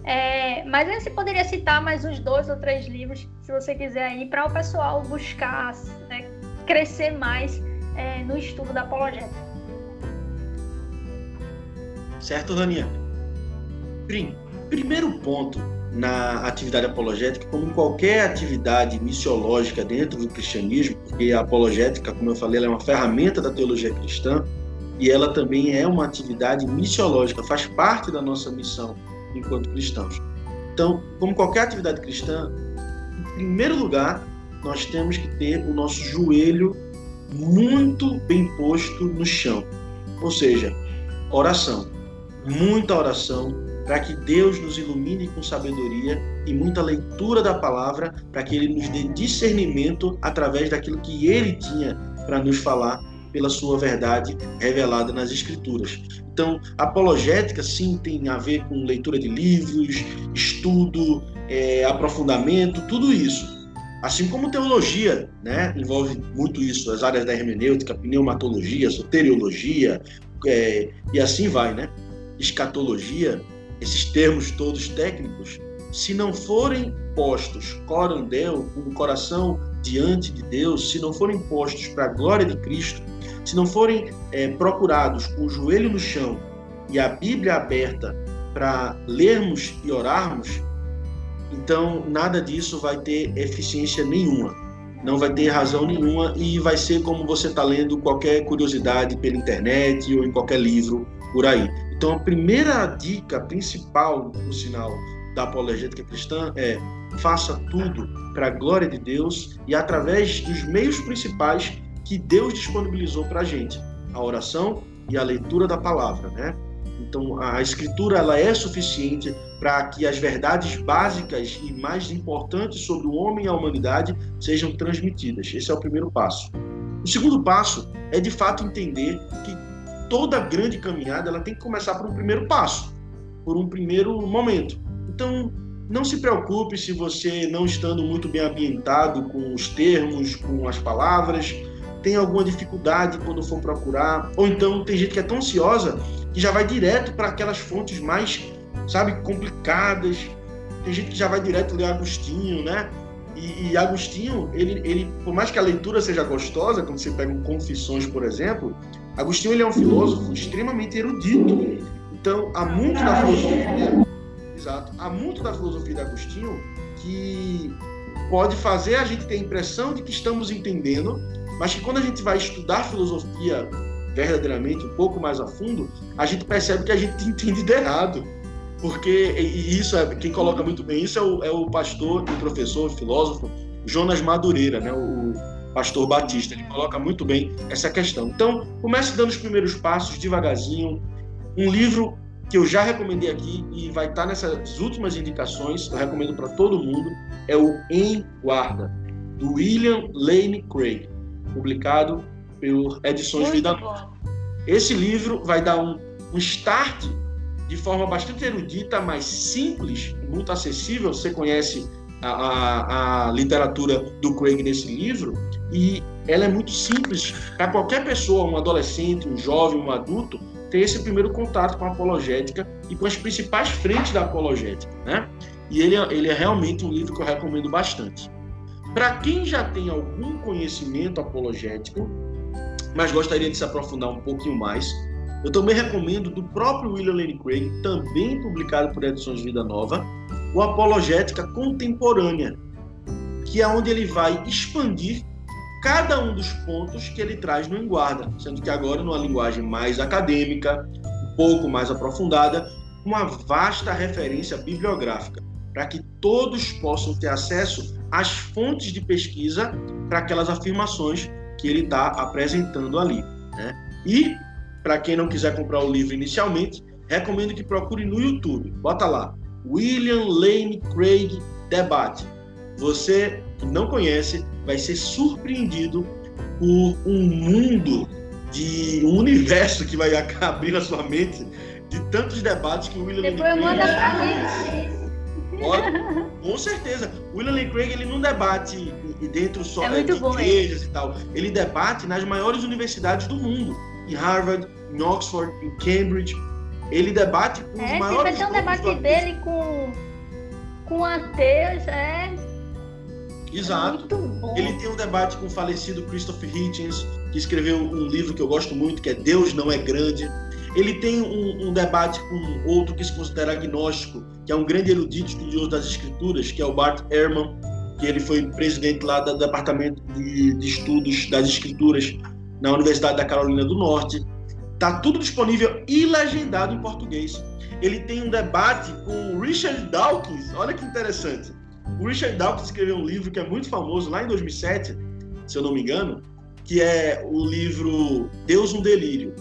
É, mas aí você poderia citar mais uns dois ou três livros, se você quiser aí, para o pessoal buscar né, crescer mais é, no estudo da apologética. Certo, Rania? Prim, primeiro ponto na atividade apologética, como qualquer atividade missiológica dentro do cristianismo, porque a apologética, como eu falei, é uma ferramenta da teologia cristã e ela também é uma atividade missiológica, faz parte da nossa missão enquanto cristãos. Então, como qualquer atividade cristã, em primeiro lugar, nós temos que ter o nosso joelho muito bem posto no chão, ou seja, oração muita oração, para que Deus nos ilumine com sabedoria e muita leitura da palavra, para que Ele nos dê discernimento através daquilo que Ele tinha para nos falar pela sua verdade revelada nas Escrituras. Então, apologética sim tem a ver com leitura de livros, estudo, é, aprofundamento, tudo isso. Assim como teologia, né, envolve muito isso, as áreas da hermenêutica, pneumatologia, soteriologia, é, e assim vai, né? escatologia, esses termos todos técnicos, se não forem postos corandel, com o coração diante de Deus, se não forem postos para a glória de Cristo, se não forem é, procurados com o joelho no chão e a Bíblia aberta para lermos e orarmos, então nada disso vai ter eficiência nenhuma, não vai ter razão nenhuma e vai ser como você está lendo qualquer curiosidade pela internet ou em qualquer livro por aí. Então, a primeira dica principal, no sinal, da apologética cristã é faça tudo para a glória de Deus e através dos meios principais que Deus disponibilizou para a gente, a oração e a leitura da palavra, né? Então, a escritura ela é suficiente para que as verdades básicas e mais importantes sobre o homem e a humanidade sejam transmitidas. Esse é o primeiro passo. O segundo passo é de fato entender que toda grande caminhada ela tem que começar por um primeiro passo, por um primeiro momento. Então, não se preocupe se você não estando muito bem ambientado com os termos, com as palavras, tem alguma dificuldade quando for procurar, ou então tem gente que é tão ansiosa que já vai direto para aquelas fontes mais, sabe, complicadas. Tem gente que já vai direto ler Agostinho, né? E, e, Agostinho, ele, ele, por mais que a leitura seja gostosa, quando você pega um Confissões, por exemplo, Agostinho ele é um filósofo extremamente erudito. Então, há muito da filosofia, exato, há muito da filosofia de Agostinho que pode fazer a gente ter a impressão de que estamos entendendo, mas que quando a gente vai estudar filosofia verdadeiramente um pouco mais a fundo, a gente percebe que a gente entende de errado. Porque, e isso é, quem coloca muito bem isso é o, é o pastor e professor, filósofo Jonas Madureira, né? O, pastor Batista. Ele coloca muito bem essa questão. Então, comece dando os primeiros passos devagarzinho. Um livro que eu já recomendei aqui e vai estar nessas últimas indicações, eu recomendo para todo mundo, é o Em Guarda, do William Lane Craig, publicado por Edições muito Vida Nova. Esse livro vai dar um, um start de forma bastante erudita, mais simples, muito acessível. Você conhece a, a, literatura do Craig nesse livro e ela é muito simples para qualquer pessoa, um adolescente, um jovem, um adulto, ter esse primeiro contato com a apologética e com as principais frentes da apologética, né? E ele, é, ele é realmente um livro que eu recomendo bastante. Para quem já tem algum conhecimento apologético, mas gostaria de se aprofundar um pouquinho mais, eu também recomendo do próprio William Lane Craig, também publicado por Edições Vida Nova, o Apologética Contemporânea, que é onde ele vai expandir cada um dos pontos que ele traz no Enguarda, sendo que agora numa linguagem mais acadêmica, um pouco mais aprofundada, uma vasta referência bibliográfica, para que todos possam ter acesso às fontes de pesquisa para aquelas afirmações que ele está apresentando ali. Né? E, para quem não quiser comprar o livro inicialmente, recomendo que procure no YouTube. Bota lá, William Lane Craig Debate. Você que não conhece vai ser surpreendido por um mundo de um universo que vai abrir na sua mente de tantos debates que o William Depois Lane Craig. Manda pra mim. Com certeza. O William Lane Craig ele não debate dentro só é de igrejas e tal. Ele debate nas maiores universidades do mundo. Em Harvard, em Oxford, em Cambridge. Ele debate com é, os maiores. Vai ter um debate dele com, com ateus, é. Exato. É ele tem um debate com o falecido Christopher Hitchens, que escreveu um livro que eu gosto muito, que é Deus Não É Grande. Ele tem um, um, debate com outro que se considera agnóstico, que é um grande erudito estudioso das escrituras, que é o Bart Ehrman, que ele foi presidente lá do Departamento de, de Estudos das Escrituras na Universidade da Carolina do Norte. Tá tudo disponível e legendado em português. Ele tem um debate com o Richard Dawkins. Olha que interessante. O Richard Dawkins escreveu um livro que é muito famoso lá em 2007, se eu não me engano, que é o livro Deus um Delírio.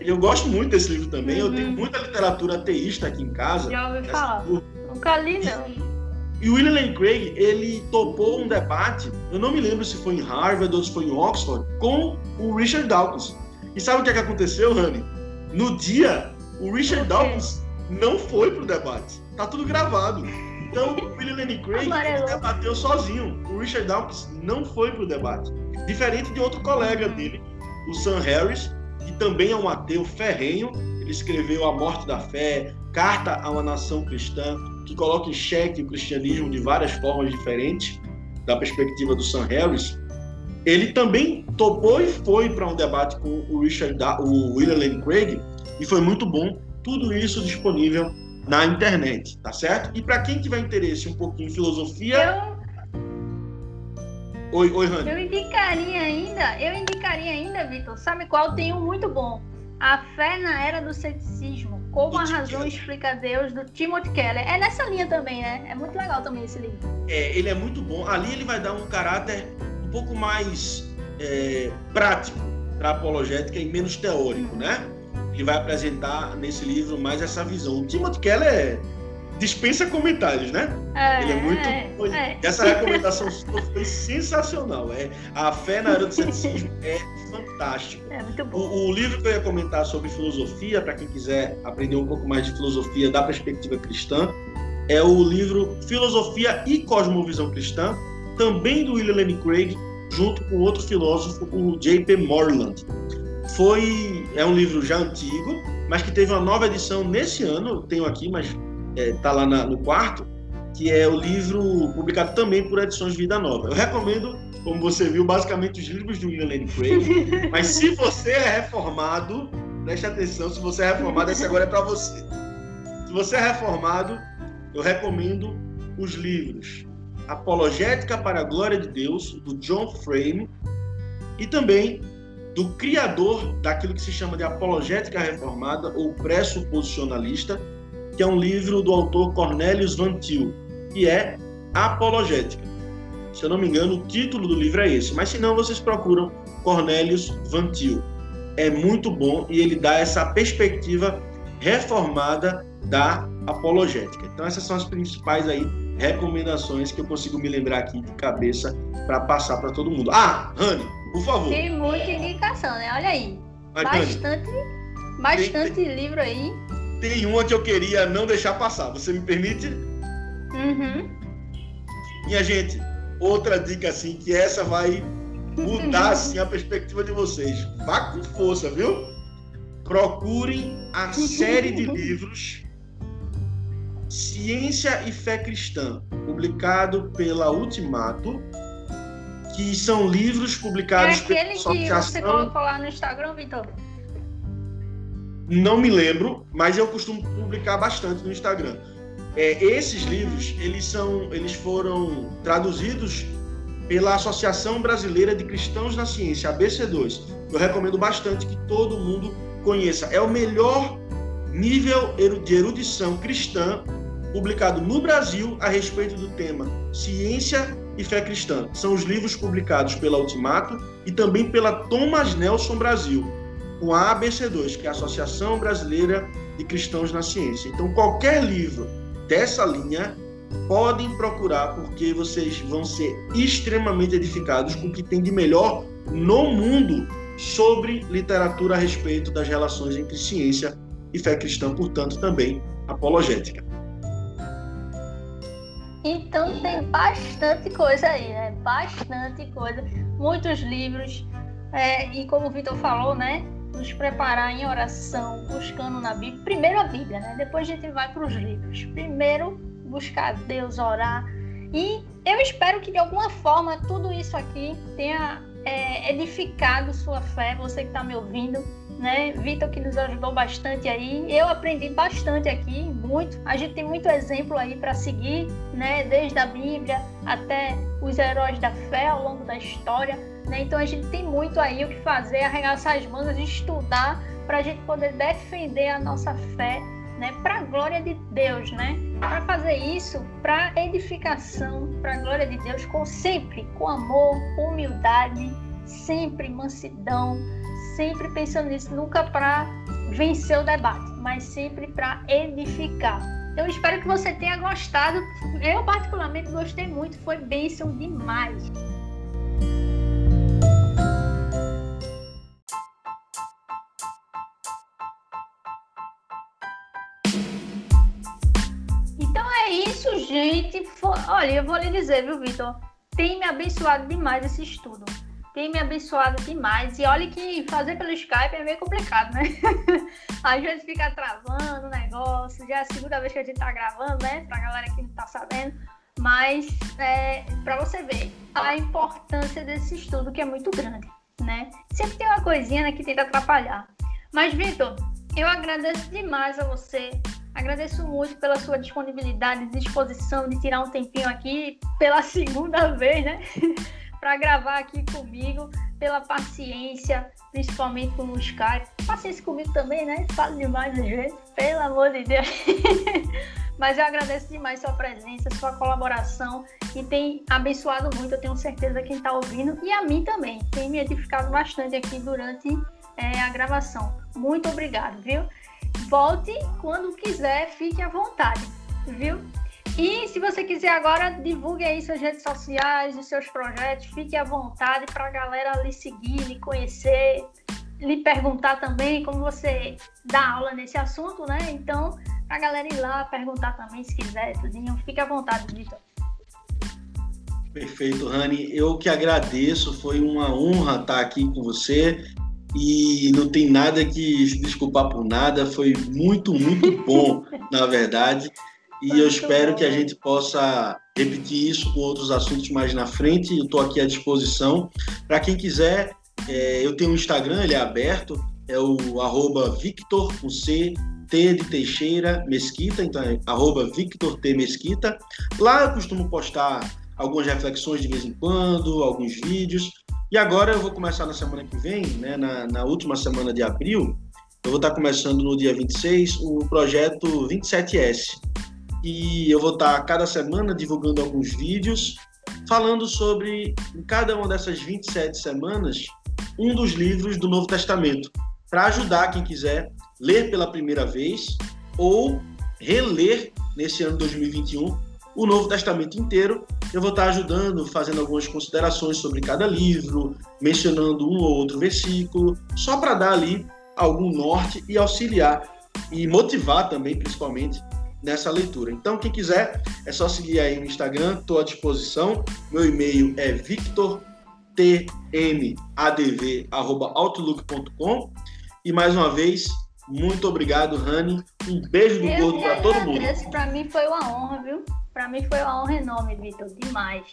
Eu gosto muito desse livro também. Uhum. Eu tenho uhum. muita literatura ateísta aqui em casa. Já ouvi falar. Nunca li, não. E o William Lane Craig, ele topou um debate, eu não me lembro se foi em Harvard ou se foi em Oxford, com o Richard Dawkins. E sabe o que, é que aconteceu, Rani? No dia, o Richard Dawkins não foi pro debate. Tá tudo gravado. Então, o William Lane Craig debateu sozinho. O Richard Dawkins não foi pro debate. Diferente de outro colega dele, o Sam Harris, que também é um ateu ferrenho. Ele escreveu A Morte da Fé, Carta a uma Nação Cristã, que coloca em xeque o cristianismo de várias formas diferentes, da perspectiva do Sam Harris ele também topou e foi para um debate com o Richard, da o William Lane Craig, e foi muito bom. Tudo isso disponível na internet, tá certo? E para quem tiver interesse um pouquinho em filosofia. Eu... Oi, oi, Rani. Eu indicaria ainda, eu indicaria ainda, Vitor, sabe qual? Tem um muito bom. A Fé na Era do Ceticismo. Como a razão explica Deus, do Timothy Keller. É nessa linha também, né? É muito legal também esse livro. É, ele é muito bom. Ali ele vai dar um caráter pouco mais é, prático para a apologética e menos teórico, né? Ele vai apresentar nesse livro mais essa visão. O Timothy Keller dispensa comentários, né? É, Ele é muito. É, é. Essa recomendação foi sensacional. É, a fé na era do ceticismo é fantástico. É muito bom. O, o, livro que eu ia comentar sobre filosofia, para quem quiser aprender um pouco mais de filosofia da perspectiva cristã, é o livro Filosofia e Cosmovisão Cristã, também do William Lane Craig, junto com outro filósofo, o J.P. Moreland. Foi é um livro já antigo, mas que teve uma nova edição nesse ano. Tenho aqui, mas está é, tá lá na, no quarto, que é o livro publicado também por Edições Vida Nova. Eu recomendo, como você viu, basicamente os livros do William Lane Craig. mas se você é reformado, preste atenção, se você é reformado, esse agora é para você. Se você é reformado, eu recomendo os livros Apologética para a Glória de Deus, do John Frame, e também do criador daquilo que se chama de Apologética Reformada ou Pressuposicionalista, que é um livro do autor Cornelius Van Til, que é Apologética. Se eu não me engano, o título do livro é esse. Mas se não, vocês procuram Cornelius Vantil. É muito bom e ele dá essa perspectiva reformada da apologética. Então essas são as principais aí recomendações que eu consigo me lembrar aqui de cabeça para passar para todo mundo. Ah, Rani, por favor. Tem muita indicação, né? Olha aí. Mas, bastante, Rani, bastante tem, livro aí. Tem uma que eu queria não deixar passar. Você me permite? Uhum. Minha gente, outra dica assim, que essa vai mudar assim, a perspectiva de vocês. Vá com força, viu? Procurem a série de livros Ciência e Fé Cristã, publicado pela Ultimato, que são livros publicados é aquele pela que você colocou lá no Instagram, Vitor? Não me lembro, mas eu costumo publicar bastante no Instagram. É, esses livros, eles são, eles foram traduzidos pela Associação Brasileira de Cristãos na Ciência, ABC2. Eu recomendo bastante que todo mundo conheça. É o melhor nível de erudição cristã publicado no Brasil a respeito do tema Ciência e Fé Cristã. São os livros publicados pela Ultimato e também pela Thomas Nelson Brasil, com a ABC2, que é a Associação Brasileira de Cristãos na Ciência. Então, qualquer livro dessa linha podem procurar, porque vocês vão ser extremamente edificados com o que tem de melhor no mundo sobre literatura a respeito das relações entre ciência e fé cristã, portanto, também apologética. Então tem bastante coisa aí, né? Bastante coisa, muitos livros. É, e como o Vitor falou, né? Nos preparar em oração, buscando na Bíblia. Primeiro a Bíblia, né? Depois a gente vai para os livros. Primeiro buscar Deus, orar. E eu espero que de alguma forma tudo isso aqui tenha é, edificado sua fé, você que está me ouvindo né? Vitor que nos ajudou bastante aí. Eu aprendi bastante aqui, muito. A gente tem muito exemplo aí para seguir, né? Desde a Bíblia até os heróis da fé ao longo da história, né? Então a gente tem muito aí o que fazer, arregaçar as mangas estudar para a gente poder defender a nossa fé, né? Para a glória de Deus, né? Para fazer isso, para edificação, para a glória de Deus, com sempre com amor, humildade, sempre mansidão sempre pensando nisso, nunca para vencer o debate, mas sempre para edificar. Eu espero que você tenha gostado. Eu, particularmente, gostei muito, foi bênção demais. Então é isso, gente. Olha, eu vou lhe dizer, viu, Vitor? Tem me abençoado demais esse estudo tem me abençoado demais. E olha que fazer pelo Skype é meio complicado, né? Às vezes fica travando o negócio. Já é a segunda vez que a gente tá gravando, né? Pra galera que não tá sabendo. Mas é, para você ver a importância desse estudo que é muito grande, né? Sempre tem uma coisinha né, que tenta atrapalhar. Mas, Vitor, eu agradeço demais a você. Agradeço muito pela sua disponibilidade, disposição de tirar um tempinho aqui pela segunda vez, né? para gravar aqui comigo, pela paciência, principalmente com o Skype. Paciência comigo também, né? Falo demais às vezes, pelo amor de Deus. Mas eu agradeço demais sua presença, sua colaboração e tem abençoado muito, eu tenho certeza quem está ouvindo e a mim também. Tem me edificado bastante aqui durante é, a gravação. Muito obrigado, viu? Volte quando quiser, fique à vontade, viu? E se você quiser agora, divulgue aí suas redes sociais, os seus projetos, fique à vontade para a galera lhe seguir, lhe conhecer, lhe perguntar também como você dá aula nesse assunto, né? Então, a galera ir lá perguntar também se quiser, tudinho. Fique à vontade, Vitor. Perfeito, Rani. Eu que agradeço, foi uma honra estar aqui com você e não tem nada que desculpar por nada, foi muito, muito bom, na verdade. E eu espero que a gente possa repetir isso com outros assuntos mais na frente. Eu estou aqui à disposição. Para quem quiser, é, eu tenho um Instagram, ele é aberto, é o arroba Victor, com C, T de Teixeira Mesquita, então é arroba Victor T Mesquita. Lá eu costumo postar algumas reflexões de vez em quando, alguns vídeos. E agora eu vou começar na semana que vem, né, na, na última semana de abril, eu vou estar começando no dia 26 o projeto 27S e eu vou estar cada semana divulgando alguns vídeos falando sobre, em cada uma dessas 27 semanas, um dos livros do Novo Testamento, para ajudar quem quiser ler pela primeira vez ou reler nesse ano 2021 o Novo Testamento inteiro. Eu vou estar ajudando, fazendo algumas considerações sobre cada livro, mencionando um ou outro versículo, só para dar ali algum norte e auxiliar e motivar também, principalmente, nessa leitura. Então, quem quiser, é só seguir aí no Instagram, estou à disposição. Meu e-mail é victortmadv.outlook.com e mais uma vez, muito obrigado, Rani. Um beijo do gordo para todo mundo. Para mim foi uma honra, viu? Para mim foi uma honra enorme, Vitor. Demais.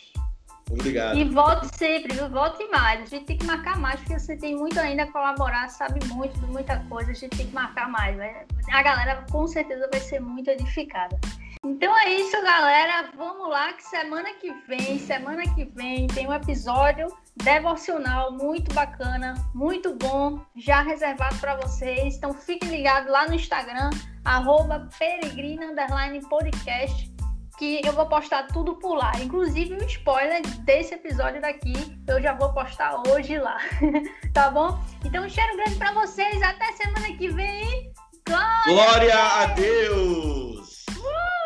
Obrigado. E volte sempre, viu? Volte mais. A gente tem que marcar mais, porque você tem muito ainda a colaborar, sabe muito de muita coisa. A gente tem que marcar mais. Né? A galera com certeza vai ser muito edificada. Então é isso, galera. Vamos lá, que semana que vem, semana que vem, tem um episódio devocional muito bacana, muito bom, já reservado para vocês. Então fiquem ligados lá no Instagram, arroba peregrina podcast que eu vou postar tudo por lá. Inclusive, um spoiler desse episódio daqui, eu já vou postar hoje lá. tá bom? Então, um cheiro grande para vocês. Até semana que vem. Glória, Glória a Deus! Uh!